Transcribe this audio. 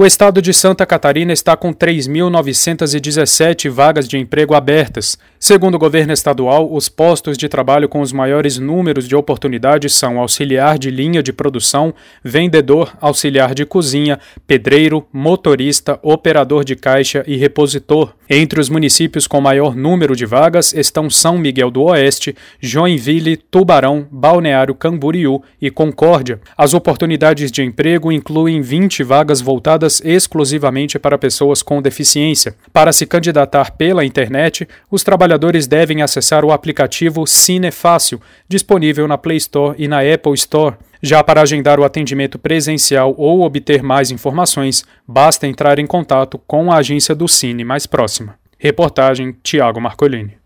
O estado de Santa Catarina está com 3.917 vagas de emprego abertas. Segundo o governo estadual, os postos de trabalho com os maiores números de oportunidades são auxiliar de linha de produção, vendedor, auxiliar de cozinha, pedreiro, motorista, operador de caixa e repositor. Entre os municípios com maior número de vagas estão São Miguel do Oeste, Joinville, Tubarão, Balneário Camboriú e Concórdia. As oportunidades de emprego incluem 20 vagas voltadas exclusivamente para pessoas com deficiência. Para se candidatar pela internet, os trabalhadores devem acessar o aplicativo Cinefácil, disponível na Play Store e na Apple Store. Já para agendar o atendimento presencial ou obter mais informações, basta entrar em contato com a agência do Cine mais próxima. Reportagem Tiago Marcolini.